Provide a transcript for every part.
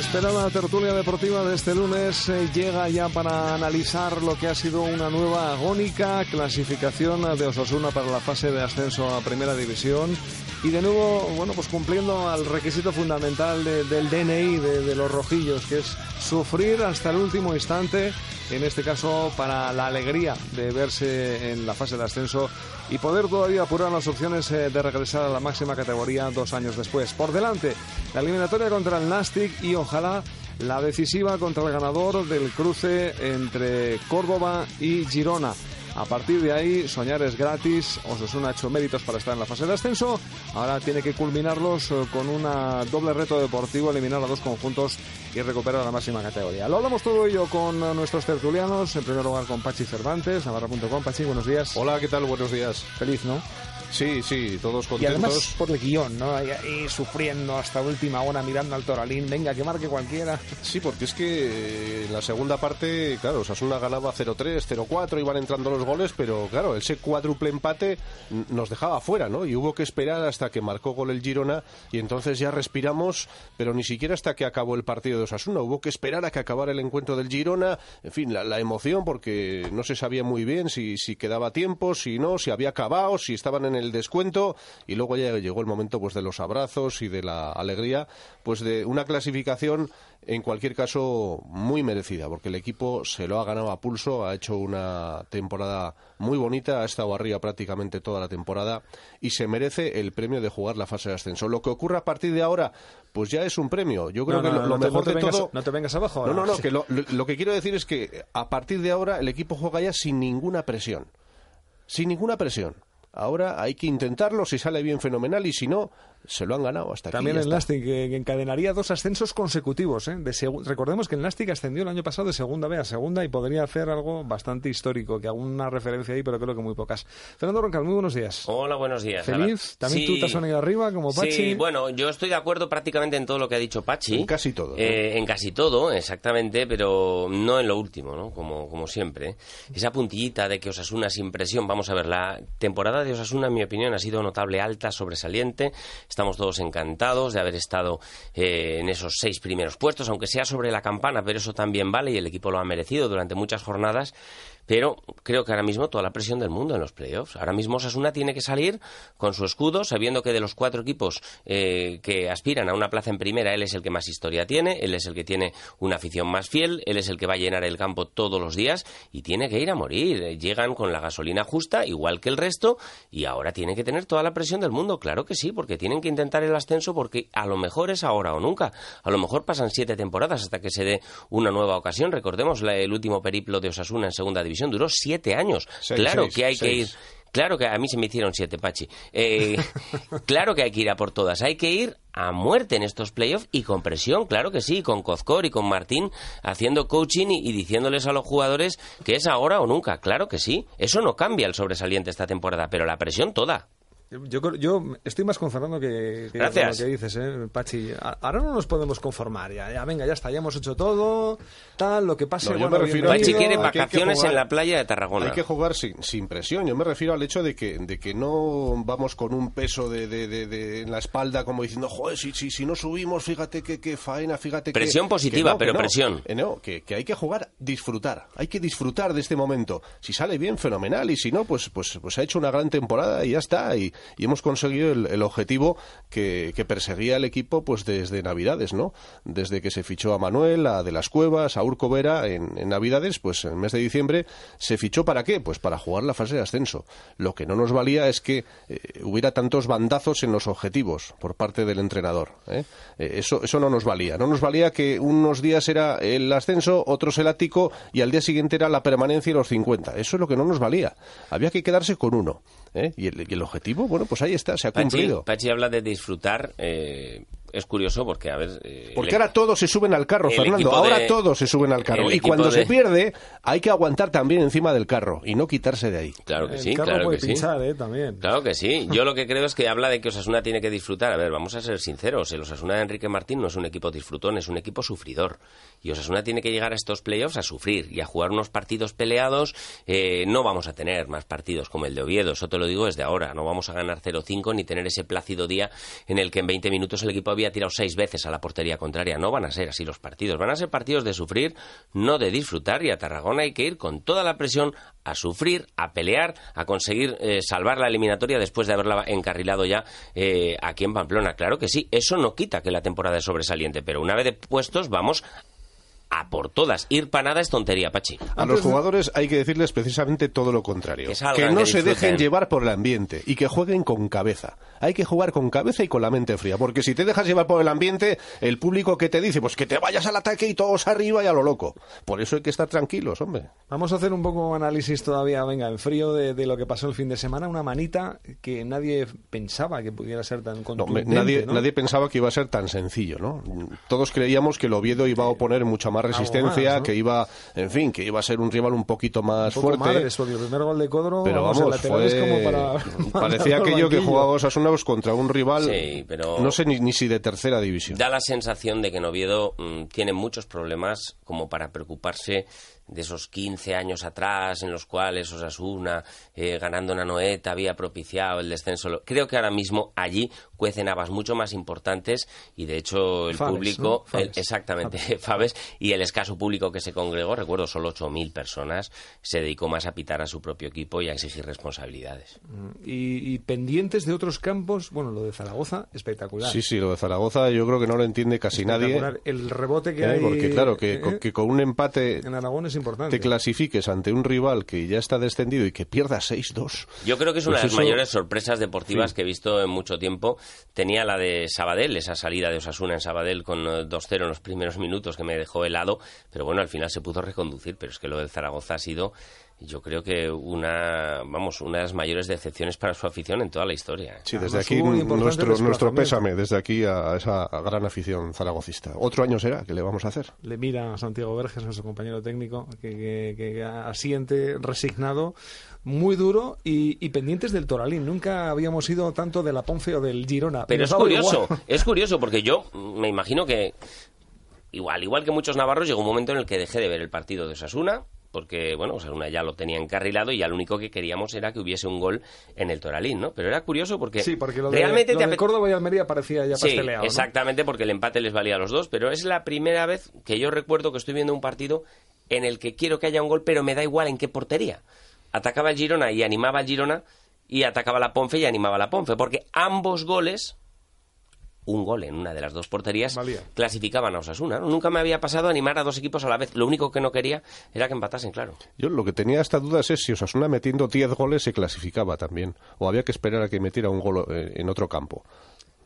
Esperada tertulia deportiva de este lunes eh, llega ya para analizar lo que ha sido una nueva agónica clasificación de Osasuna para la fase de ascenso a Primera División y de nuevo, bueno, pues cumpliendo al requisito fundamental de- del DNI de, de los rojillos, que es sufrir hasta el último instante, en este caso para la alegría de verse en la fase de ascenso y poder todavía apurar las opciones eh, de regresar a la máxima categoría dos años después. Por delante, la eliminatoria contra el Nastic y ojalá la decisiva contra el ganador del cruce entre Córdoba y Girona. A partir de ahí, soñar es gratis. Osasuna ha hecho méritos para estar en la fase de ascenso. Ahora tiene que culminarlos eh, con un doble reto deportivo, eliminar a dos conjuntos y recuperar la máxima categoría. Lo hablamos todo ello con eh, nuestros tertulianos. En primer lugar con Pachi Cervantes, navarra.com. Pachi, buenos días. Hola, ¿qué tal? Buenos días. Feliz, ¿no? Sí, sí, todos Y contentos. además por el guion, ¿no? Ahí, sufriendo hasta última hora mirando al Toralín. Venga, que marque cualquiera. Sí, porque es que eh, en la segunda parte, claro, Osasuna ganaba 0-3, 0-4, iban entrando los goles, pero claro, ese cuádruple empate nos dejaba fuera, ¿no? Y hubo que esperar hasta que marcó gol el Girona y entonces ya respiramos, pero ni siquiera hasta que acabó el partido de Osasuna. Hubo que esperar a que acabara el encuentro del Girona, en fin, la, la emoción, porque no se sabía muy bien si, si quedaba tiempo, si no, si había acabado, si estaban en el descuento y luego ya llegó el momento pues de los abrazos y de la alegría, pues de una clasificación en cualquier caso muy merecida, porque el equipo se lo ha ganado a pulso, ha hecho una temporada muy bonita, ha estado arriba prácticamente toda la temporada y se merece el premio de jugar la fase de ascenso. Lo que ocurra a partir de ahora, pues ya es un premio. Yo creo No, no, que lo, no, no mejor no te de vengas- todo... no te vengas abajo No, ahora. no, no, que lo, lo- lo que quiero decir es que a partir de ahora el equipo juega ya sin ninguna presión. Sin ninguna presión. Ahora hay que intentarlo, si sale bien fenomenal y si no, se lo han ganado hasta aquí. También el está. Nastic que, que encadenaría dos ascensos consecutivos. ¿eh? De Recordemos que el Nastic ascendió el año pasado de segunda B a segunda y podría hacer algo bastante histórico, que alguna referencia ahí, pero creo que muy pocas. Fernando Roncal, muy buenos días. Hola, buenos días. ¿Feliz? ¿También Sí. tú te has venido arriba como Pachi? Sí, bueno, yo estoy de acuerdo prácticamente en todo lo que ha dicho Pachi. En casi todo, ¿no? Eh, en casi todo, exactamente, pero no en lo último, ¿no? Como, como siempre. Esa puntillita de que Osasuna sin presión. Vamos a ver, la temporada de Osasuna, en mi opinión, ha sido notable, alta, sobresaliente. Estamos todos encantados de haber estado eh, en esos seis primeros puestos, aunque sea sobre la campana, pero eso también vale y el equipo lo ha merecido durante muchas jornadas. Pero creo que ahora mismo toda la presión del mundo en los playoffs. Ahora mismo Osasuna tiene que salir con su escudo, sabiendo que de los cuatro equipos eh, que aspiran a una plaza en primera, él es el que más historia tiene, él es el que tiene una afición más fiel, él es el que va a llenar el campo todos los días y tiene que ir a morir. Eh, Llegan con la gasolina justa, igual que el resto, y ahora tiene que tener toda la presión del mundo. Claro que sí, porque tienen que intentar el ascenso porque a lo mejor es ahora o nunca. A lo mejor pasan siete temporadas hasta que se dé una nueva ocasión. Recordemos el último periplo de Osasuna en segunda división duró siete años. Seis, claro seis, que hay que ir. Claro que a mí se me hicieron siete, Pachi. Eh, claro que hay que ir a por todas. Hay que ir a muerte en estos playoffs y con presión, claro que sí, con Cozcor y con Martín haciendo coaching y, y diciéndoles a los jugadores que es ahora o nunca. Claro que sí. Eso no cambia el sobresaliente esta temporada, pero la presión toda. Yo, creo- yo estoy más con Fernando que, que con Gracias. lo que dices, ¿eh, Pachi. Ahora no nos podemos conformar. Ya, ya, venga, ya está, ya hemos hecho todo. Tal, lo que pase. No, yo bueno, me refiero a- Pachi quiere aquí hay que vacaciones jugar- en la playa de Tarragona. Hay que jugar sin, sin presión. Yo me refiero al hecho de que, de que no vamos con un peso de, de- de- de- en la espalda como diciendo, joder, si, si, si no subimos, fíjate que, que faena, fíjate que... Presión que positiva, no, que pero no. presión. No, que, que hay que jugar, disfrutar. Hay que disfrutar de este momento. Si sale bien, fenomenal. Y si no, pues, pues, pues ha hecho una gran temporada y ya está. Y, y hemos conseguido el, el objetivo que, perseguía el equipo pues desde Navidades, ¿no? Desde que se fichó a Manuel, a De las Cuevas, a Urco Vera en, en Navidades, pues en el mes de diciembre se fichó para qué? Pues para jugar la fase de ascenso. Lo que no nos valía es que eh, hubiera tantos bandazos en los objetivos por parte del entrenador. ¿eh? Eh, eso, eso no nos valía. No nos valía que unos días era el ascenso, otros el ático y al día siguiente era la permanencia y los 50. Eso es lo que no nos valía. Había que quedarse con uno. ¿Eh? Y, el, y el objetivo, bueno, pues ahí está, se ha Pachi, cumplido. Pachi habla de disfrutar. eh, es curioso porque, a ver... eh, Porque el- ahora todos se suben al carro, Fernando. Ahora de- todos se suben al carro. Y cuando se de- pierde, hay que aguantar también encima del carro y no quitarse de ahí. Claro que El sí, carro claro puede que sí. ¿eh? También. Claro que sí. Yo lo que creo es que habla de que Osasuna tiene que disfrutar. A ver, vamos a ser sinceros. El Osasuna de Enrique Martín no es un equipo disfrutón, es un equipo sufridor. Y Osasuna tiene que llegar a estos playoffs a sufrir y a jugar unos partidos peleados. Eh, no vamos a tener más partidos como el de Oviedo. Eso te lo digo desde ahora. No vamos a ganar 0-5 ni tener ese plácido día en el que en 20 minutos el equipo había tirado seis veces a la portería contraria. No van a ser así los partidos. Van a ser partidos de sufrir, no de disfrutar. Y a Tarragona hay que ir con toda la presión a sufrir, a pelear, a conseguir eh, salvar la eliminatoria después de haberla encarrilado ya eh, aquí en Pamplona. Claro que sí, eso no quita que la temporada es sobresaliente, pero una vez de puestos vamos a por todas. Ir para nada es tontería, Pachi. A los jugadores hay que decirles precisamente todo lo contrario. Que salgan, no que se dejen llevar por el ambiente y que jueguen con cabeza. Hay que jugar con cabeza y con la mente fría, porque si te dejas llevar por el ambiente, el público que te dice, pues que te vayas al ataque y todos arriba y a lo loco. Por eso hay que estar tranquilos, hombre. Vamos a hacer un poco análisis todavía, venga, en frío de, de lo que pasó el fin de semana. Una manita que nadie pensaba que pudiera ser tan No, contundente. nadie, ¿no? nadie pensaba que iba a ser tan sencillo, ¿no? Todos creíamos que el Oviedo iba a oponer mucha más resistencia, más, ¿no? que iba, en fin, que iba a ser un rival un poquito más Un poco fuerte. madres, porque el primer gol de Codro, Pero vamos, vamos, el lateral es fue... como para parecía aquello que jugaba Osasuna contra un rival, Sí, pero- no sé ni, ni si de tercera división. Da la sensación de que Noviedo mm, tiene muchos problemas como para preocuparse de esos 15 años atrás en los cuales Osasuna, eh, ganando en Anoeta, había propiciado el descenso. Creo que ahora mismo allí cuecen habas mucho más importantes y de hecho el Faves, público, ¿no? Faves. el- exactamente, Faves, y el escaso público que se congregó, recuerdo solo 8.000 personas, se dedicó más a pitar a su propio equipo y a exigir responsabilidades. Y, y pendientes de otros campos, bueno, lo de Zaragoza, espectacular. Sí, sí, lo de Zaragoza yo creo que no lo entiende casi nadie. El rebote que ¿eh? hay. Porque claro, que, ¿eh? con- que con un empate en Aragón es importante. te clasifiques ante un rival que ya está descendido y que pierda 6-2. Yo creo que es una Pues de las eso- mayores sorpresas deportivas Sí. que he visto en mucho tiempo. Tenía la de Sabadell, esa salida de Osasuna en Sabadell con eh, 2-0 en los primeros minutos que me dejó helado, pero bueno, al final se pudo reconducir, pero es que lo del Zaragoza ha sido yo creo que una vamos una de las mayores decepciones para su afición en toda la historia. ¿eh? Sí, Además, desde aquí nuestro, pésame, desde aquí a esa gran afición zaragocista. Otro año será, ¿qué le vamos a hacer? Le mira a Santiago Verges, nuestro compañero técnico, que, que- que asiente resignado, muy duro y, y pendientes del Toralín. Nunca habíamos ido tanto de la Ponce o del Girona. Pero es curioso, igual. es curioso porque yo me imagino que igual, igual que muchos navarros llegó un momento en el que dejé de ver el partido de Osasuna porque bueno, Osasuna ya lo tenía encarrilado y ya lo único que queríamos era que hubiese un gol en el Toralín, ¿no? Pero era curioso porque, Sí, porque lo de, realmente lo te de Córdoba y Almería parecía ya Sí, pasteleado. ¿no? exactamente, porque el empate les valía a los dos, pero es la primera vez que yo recuerdo que estoy viendo un partido en el que quiero que haya un gol, pero me da igual en qué portería. Atacaba el Girona y animaba al Girona, y atacaba la Ponfe y animaba a la Ponfe, porque ambos goles, un gol en una de las dos porterías, Valía. clasificaban a Osasuna. ¿no? Nunca me había pasado animar a dos equipos a la vez. Lo único que no quería era que empatasen, claro. Yo lo que tenía hasta dudas es si Osasuna metiendo 10 goles se clasificaba también, o había que esperar a que metiera un gol eh, en otro campo.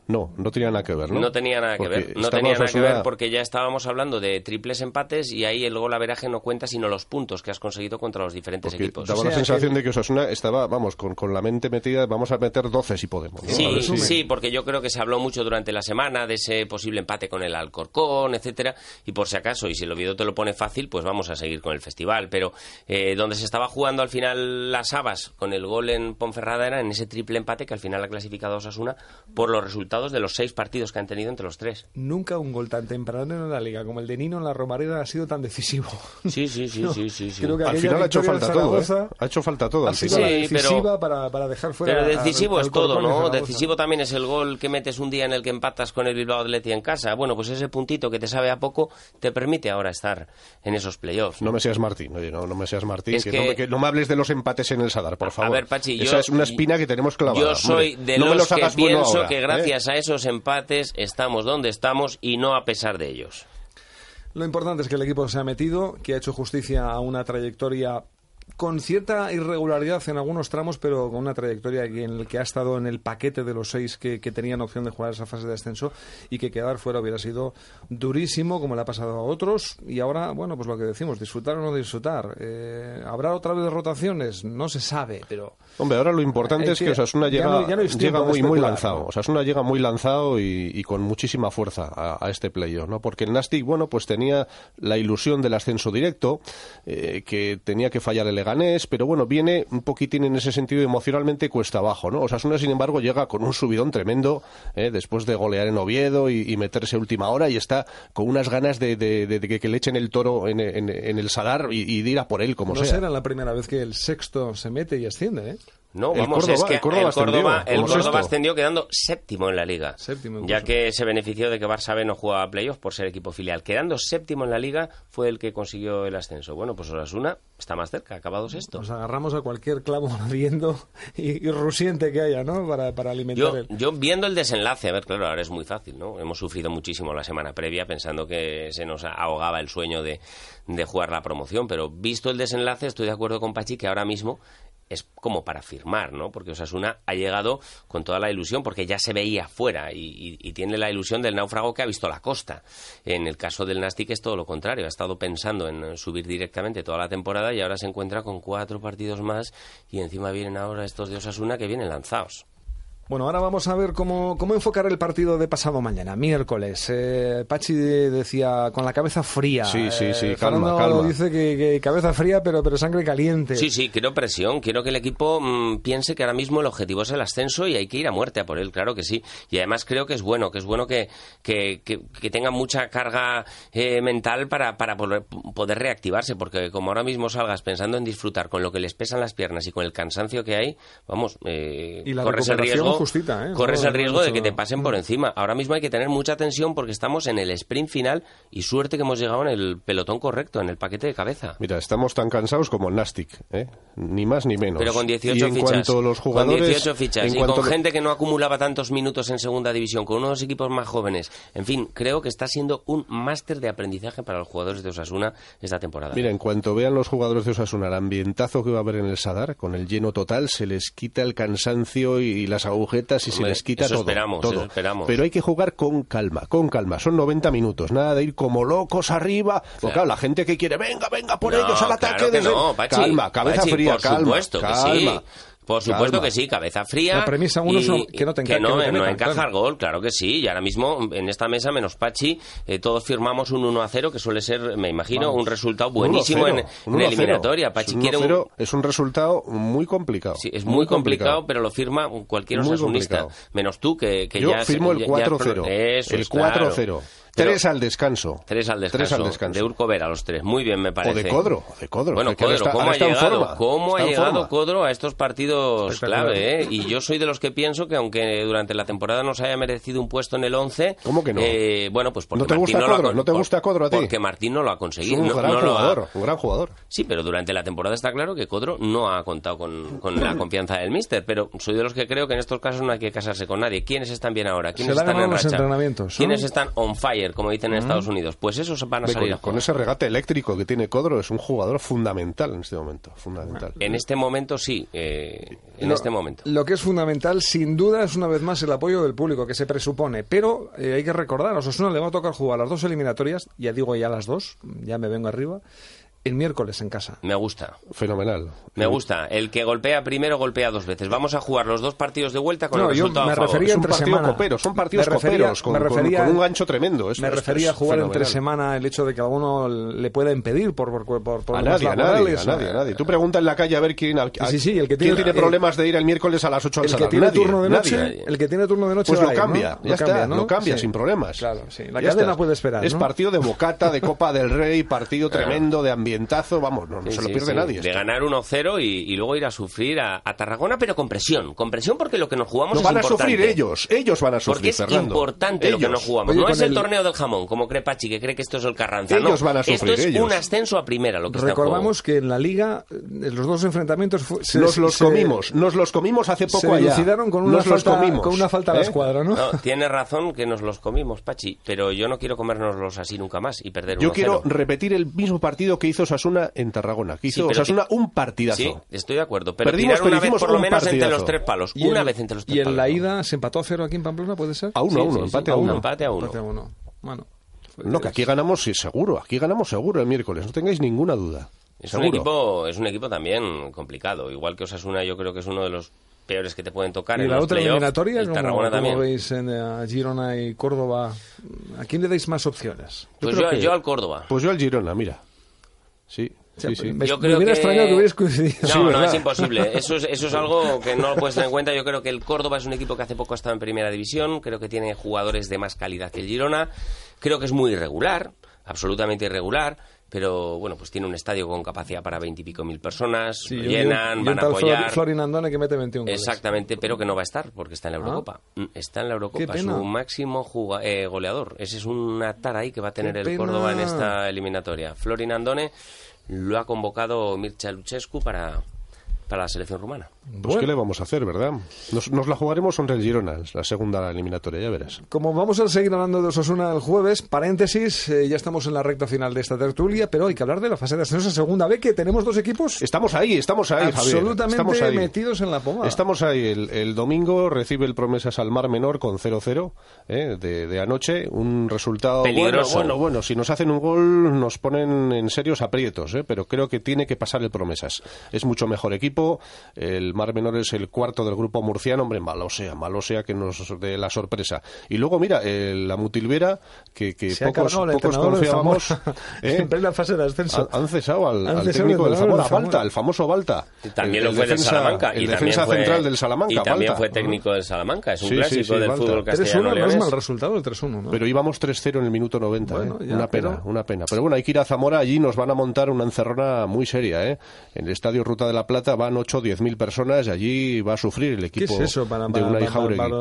No, no tenía nada que ver, ¿no? No tenía nada que Porque ver. No tenía nada que ver porque ya estábamos hablando de triples empates y ahí el gol averaje no cuenta sino los puntos que has conseguido contra los diferentes Porque equipos. daba O sea, la sensación que- de que Osasuna estaba, vamos, con, con la mente metida, vamos a meter 12 si podemos. ¿no? A Sí, sí, porque yo creo que se habló mucho durante la semana de ese posible empate con el Alcorcón, etcétera, y por si acaso, y si el Oviedo te lo pone fácil, pues vamos a seguir con el festival. Pero eh, donde se estaba jugando al final las habas con el gol en Ponferrada era en ese triple empate que al final ha clasificado a Osasuna por los resultados resultados de los seis partidos que han tenido entre los tres. Nunca un gol tan temprano en la liga como el de Nino en la Romareda ha sido tan decisivo. Sí, sí, sí, No, sí, sí, sí. creo que Al final ha hecho falta todo, ¿eh? Ha hecho falta todo ha al sido final. la Sí, pero- decisiva para, para dejar fuera Pero decisivo es todo, ¿no? Decisivo también es el gol que metes un día en el que empatas con el Bilbao Athletic en casa. Bueno, pues ese puntito que te sabe a poco te permite ahora estar en esos playoffs. No me seas Martín, oye, no, no me seas Martín, Es que, que- no me, que no me hables de los empates en el Sadar, por favor. A ver, Pachi, Esa yo, es una espina que tenemos clavada. Yo soy hombre. de no me los, que hagas bueno pienso ahora, que ¿eh? A esos empates estamos donde estamos y no a pesar de ellos. Lo importante es que el equipo se ha metido, que ha hecho justicia a una trayectoria con cierta irregularidad en algunos tramos, pero con una trayectoria en el que ha estado en el paquete de los seis que, que tenían opción de jugar esa fase de ascenso y que quedar fuera hubiera sido durísimo, como le ha pasado a otros. Y ahora, bueno, pues lo que decimos, disfrutar o no disfrutar. Eh, ¿Habrá otra vez rotaciones? No se sabe, pero... Hombre, ahora lo importante Hay es que que- Osasuna ya llega, no- ya no llega muy, muy lanzado. Osasuna llega muy lanzado y, y con muchísima fuerza a, a este playoff, ¿no? Porque el Nastic, bueno, pues tenía la ilusión del ascenso directo, eh, que tenía que fallar el Leganés, pero bueno, viene un poquitín en ese sentido emocionalmente cuesta abajo, ¿no? Osasuna, sin embargo, llega con un subidón tremendo, eh, después de golear en Oviedo y, y meterse última hora y está con unas ganas de, de- de- de que, le echen el toro en, en- en el Sadar y, y de ir a por él, como no sea. será la primera vez que el sexto se mete y asciende, ¿eh? No, El vamos, Córdoba- es que el Córdoba el ascendió Córdoba, el como Córdoba ascendió quedando séptimo en la liga. Séptimo ya que se benefició de que Barça B no jugaba playoffs por ser equipo filial. Quedando séptimo en la liga fue el que consiguió el ascenso. Bueno, pues Osasuna está más cerca, acabado sexto. Nos agarramos a cualquier clavo ardiendo y, y rusiente que haya, ¿no? Para, para alimentar Yo, el... yo viendo el desenlace, a ver, claro, ahora es muy fácil, ¿no? Hemos sufrido muchísimo la semana previa pensando que se nos ahogaba el sueño de, de jugar la promoción, pero visto el desenlace, estoy de acuerdo con Pachi que ahora mismo es como para firmar, ¿no? Porque Osasuna ha llegado con toda la ilusión, porque ya se veía fuera y, y- tiene la ilusión del náufrago que ha visto la costa. En el caso del Nastic es todo lo contrario, ha estado pensando en subir directamente toda la temporada y ahora se encuentra con cuatro partidos más y encima vienen ahora estos de Osasuna que vienen lanzados. Bueno, ahora vamos a ver cómo, cómo enfocar el partido de pasado mañana, miércoles. Eh, Pachi de- decía con la cabeza fría. Sí, sí, sí, Eh, calma, Fernando calma. dice que, que cabeza fría, pero, pero sangre caliente. Sí, sí, quiero presión. Quiero que el equipo mm, piense que ahora mismo el objetivo es el ascenso y hay que ir a muerte a por él, claro que sí. Y además creo que es bueno, que es bueno que, que, que- que tenga mucha carga eh, mental para, para poder, poder reactivarse, porque como ahora mismo salgas pensando en disfrutar con lo que les pesan las piernas y con el cansancio que hay, vamos, eh, Y la corres el riesgo, justita, ¿eh? corres No, el no, riesgo de que te pasen por encima. Ahora mismo hay que tener mucha tensión porque estamos en el sprint final y suerte que hemos llegado en el pelotón correcto, en el paquete de cabeza. Mira, estamos tan cansados como el Nastic, ¿eh? ni más ni menos. Pero con 18 y en fichas. cuanto los jugadores, con 18 fichas. en Y cuanto con gente que no acumulaba tantos minutos en segunda división, con unos equipos más jóvenes. En fin, creo que está siendo un máster de aprendizaje para los jugadores de Osasuna esta temporada. Mira, en cuanto vean los jugadores de Osasuna el ambientazo que va a haber en el Sadar, con el lleno total, se les quita el cansancio y las agujetas y se les quita eso todo. esperamos, todo. eso esperamos. Pero hay que jugar con calma, con calma. Son 90 minutos, nada de ir como locos arriba. Porque claro, la gente que quiere, venga, venga por No, ellos al ataque. claro desde- no, Pachi. calma, cabeza Pachi, fría, por calma. supuesto que sí. Por supuesto Calma. que sí, cabeza fría. La premisa uno y- no- que no te enca- que no, que no te no metan, encaja claro. el gol, claro que sí. Y ahora mismo en esta mesa, menos Pachi, eh, todos firmamos un 1 a 0, que suele ser, me imagino, un resultado buenísimo en, 1-0, en 1-0. eliminatoria. Pachi Un quiere un, 1-0 es un resultado muy complicado. Sí, es muy, complicado, pero lo firma cualquier Muy osasunista. complicado. Menos tú, que, que Yo ya... firmo ya- el ya- 4-0. Eso el es, claro. 4-0. Pero- Tres al descanso. Tres al descanso. Tres al descanso. De Urco Vera, los tres. Muy bien, me parece. O de Codro, o de Codro. Bueno, Codro, está- ¿cómo ha llegado? ¿Cómo ha llegado. Codro a estos partidos clave? ¿eh? Y yo soy de los que pienso que aunque durante la temporada no se haya merecido un puesto en el 11... ¿Cómo que no? eh, bueno, pues porque ¿No te Martín gusta no lo ha ¿No te gusta Codro a ti? Porque Martín no lo ha Es conseguido. un no- gran no lo ha- jugador, un gran jugador. Sí, pero durante la temporada está claro que Codro no ha contado con, con la confianza del míster, pero soy de los que creo que en estos casos no hay que casarse con nadie. ¿Quiénes están bien ahora? ¿Quiénes están en racha? ¿Quiénes están on fire, como dicen en Estados Unidos? Pues esos van a Ve, salir con, a con jugar. ese regate eléctrico que tiene Codro es un jugador fundamental en este momento. Fundamental. En este momento sí, eh, en Lo- este momento. Lo que es fundamental, sin duda, es una vez más el apoyo del público, que se presupone. Pero eh, hay que recordar, a Osasuna le va a tocar jugar las dos eliminatorias, ya digo ya las dos, ya me vengo arriba, el miércoles en casa. Me gusta. Fenomenal. Me gusta. El que golpea primero golpea dos veces. Vamos a jugar los dos partidos de vuelta con No, el yo resultado me a favor. refería Es un entre partido semana. copero, son partidos Me refería- coperos, con, me con- refería- con un gancho tremendo. Es- me refería a jugar entre fenomenal. semana el hecho de que alguno le pueda impedir por, por, por, por A problemas nadie, a nadie, a nadie, a nadie. Tú pregunta en la calle a ver quién, a- a- Sí, sí, el que quién tiene- tiene eh, problemas de ir el miércoles a las 8 al El que tiene Nadie, turno de noche, nadie. el que tiene turno de noche Pues lo a ir, cambia, ¿no? ya Lo está, cambia, ¿no? lo cambia Sí. sin problemas. Claro, sí. La cadena puede esperar, Es partido de bocata, de Copa del Rey, partido tremendo, de ambientazo, vamos, no, no Sí, se lo pierde sí. nadie. De esto. ganar 1-0 y, y luego ir a sufrir a, a Tarragona, pero con presión. Con presión porque lo que nos jugamos No es van a importante. sufrir ellos, ellos van a sufrir, Porque es Fernando. importante lo que Ellos. nos jugamos. Oye, no es el, el- torneo del jamón, como cree Pachi, que cree que esto es el Carranza. Ellos no. van a Esto sufrir, es ellos. un ascenso a primera lo que está en Recordamos que en la liga eh, los dos enfrentamientos se- Nos los se- comimos, nos los comimos hace Se poco allá. dilucidaron con una, Nos los comimos, con una falta a la ¿eh? escuadra, ¿no? No, tiene razón que nos los comimos, Pachi, pero yo no quiero comérnoslos así nunca más y perder Yo 1-0. quiero repetir el mismo partido que hizo Osasuna en Tarragona. Que hizo Osasuna un partidazo. Sí, estoy de acuerdo, pero Perdimos, tirar pero una vez por lo menos entre los tres palos. Y una vez entre los tres Y en la ida se empató a cero aquí en Pamplona, ¿puede ser? A uno, Sí, a uno, empate a a uno. Empate a uno. Empate a uno. Bueno. No, que aquí ganamos sí, seguro, aquí ganamos seguro el miércoles, no tengáis ninguna duda. Es un, equipo, es un equipo también complicado. Igual que Osasuna, yo creo que es uno de los peores que te pueden tocar. Y en la otra eliminatoria, El ¿cómo, Tarragona cómo también. veis en eh, Girona y Córdoba? ¿A quién le dais más opciones? Pues Yo yo, que- yo al Córdoba. Pues yo al Girona, mira. Sí, sí, sí. Me, Yo me creo hubiera que- extrañado que hubierais coincidido. No, Sí, no, es imposible. Eso es, eso es algo que no lo puedes tener en cuenta. Yo creo que el Córdoba es un equipo que hace poco ha estado en primera división. Creo que tiene jugadores de más calidad que el Girona. Creo que es muy irregular, absolutamente irregular. Pero bueno, pues tiene un estadio con capacidad para veintipico mil personas. Sí, lo llenan, van a apoyar. Florin Andone que mete 21 goles. Exactamente, pero que no va a estar porque está en la Eurocopa. Mm, Está en la Eurocopa, su máximo eh, goleador. Ese es una tara ahí que va a tener Qué el pena. Córdoba en esta eliminatoria. Florin Andone lo ha convocado Mircea Luchescu para, para la selección rumana. Pues Bueno. qué le vamos a hacer, ¿verdad? Nos, nos la jugaremos contra el Girona, la segunda eliminatoria, ya verás. Como vamos a seguir hablando de Osasuna el jueves, paréntesis, eh, ya estamos en la recta final de esta tertulia, pero hay que hablar de la fase de ascenso en segunda B, que tenemos dos equipos Estamos ahí, estamos ahí, Javier. absolutamente Estamos ahí. metidos en la pomada. Estamos ahí. El, el domingo recibe el Promesas al Mar Menor con 0-0 ¿eh? de, de anoche. Un resultado Peligroso. bueno, bueno, bueno. Si nos hacen un gol nos ponen en serios aprietos, ¿eh? pero creo que tiene que pasar el Promesas. Es mucho mejor equipo. El Mar Menor es el cuarto del grupo murciano. Hombre, malo sea, malo sea que nos dé la sorpresa. Y luego, mira, el- la Mutilvera, que, que Se pocos, el pocos confiábamos. ¿eh? En plena fase de ascenso. Han, han cesado al, Han al cesado técnico del Zamora. Balta, el famoso Balta. También El- lo el fue defensa- del Salamanca. El y defensa también fue, central del Salamanca, Y también Balta. fue técnico del Salamanca. Es un Sí, sí, clásico sí, del Balta. fútbol 3-1 no es mal resultado el 3-1, ¿no? Pero íbamos 3-0 en el minuto 90. Bueno, ¿eh? ya, una pena, pero- una pena. Pero bueno, hay que ir a Zamora. Allí nos van a montar una encerrona muy seria. ¿eh? En el Estadio Ruta de la Plata van 8 o 10 mil personas y allí va a sufrir el ¿Qué equipo es eso para, de para, Unai para, Jauregui. para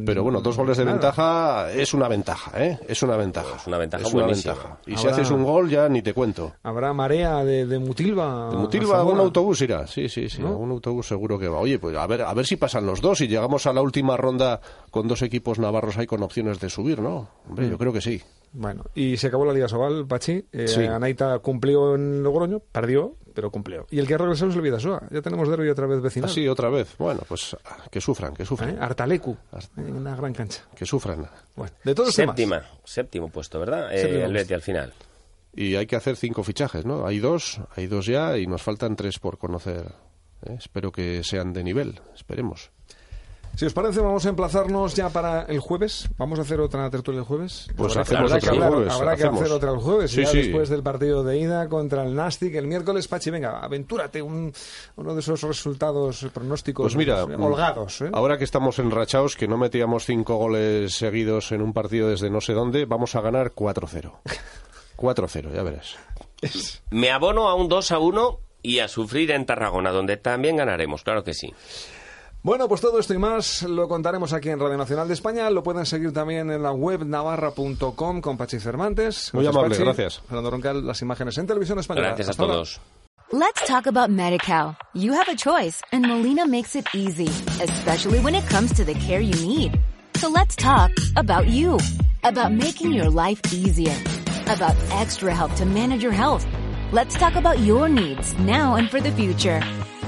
de? Pero bueno, dos goles de Nada. ventaja es una ventaja, ¿eh? Es una ventaja. Es una ventaja Es una ventaja. Y si Habrá- haces un gol ya ni te cuento. Habrá marea de, de Mutilva. De a Mutilva, un autobús irá. Sí, sí, sí. Un autobús seguro que va. Oye, pues a ver, a ver si pasan los dos y llegamos a la última ronda con dos equipos navarros ahí con opciones de subir, ¿no? Hombre, Mm. yo creo que sí. Bueno, y se acabó la Liga Sobal, Pachi. Eh, Sí. Anaita cumplió en Logroño, perdió, pero cumplió. Y el que ha regresado es el Vidasoa. Ya tenemos derbi otra vez vecinal. Así otra vez. Bueno, pues ah, que sufran, que sufran. ¿Eh? Artalecu, en una gran cancha. Que sufran. Bueno, de todos temas. Séptima, séptimo puesto, ¿verdad? Eh, Séptimo el al final. Y hay que hacer cinco fichajes, ¿no? Hay dos, hay dos ya y nos faltan tres por conocer. ¿eh? Espero que sean de nivel, esperemos. Si os parece, vamos a emplazarnos ya para el jueves. Vamos a hacer otra tertulia el jueves. Pues habrá, hacemos habrá que otra el jueves, habrá que hacemos. hacer otra el jueves. Sí, ya sí. después del partido de ida contra el Nastic el miércoles. Pachi, venga, aventúrate un, uno de esos resultados pronósticos Pues mira, eh, holgados. ¿eh? ahora que estamos enrachados, que no metíamos cinco goles seguidos en un partido desde no sé dónde, vamos a ganar 4-0. 4-0, ya verás. Me abono a un 2 a 1 y a sufrir en Tarragona, donde también ganaremos, claro que sí. Bueno, pues todo esto y más lo contaremos aquí en Radio Nacional de España. Lo pueden seguir también en la web navarra.com con Pachi Cervantes. Muy Gracias, amable, Pachi. gracias. Fernando Roncal, las imágenes en televisión española. Gracias a Hasta ahora. todos. Let's talk about MediCal. You have a choice, and Molina makes it easy, especially when it comes to the care you need. So let's talk about you, about making your life easier, about extra help to manage your health. Let's talk about your needs now and for the future.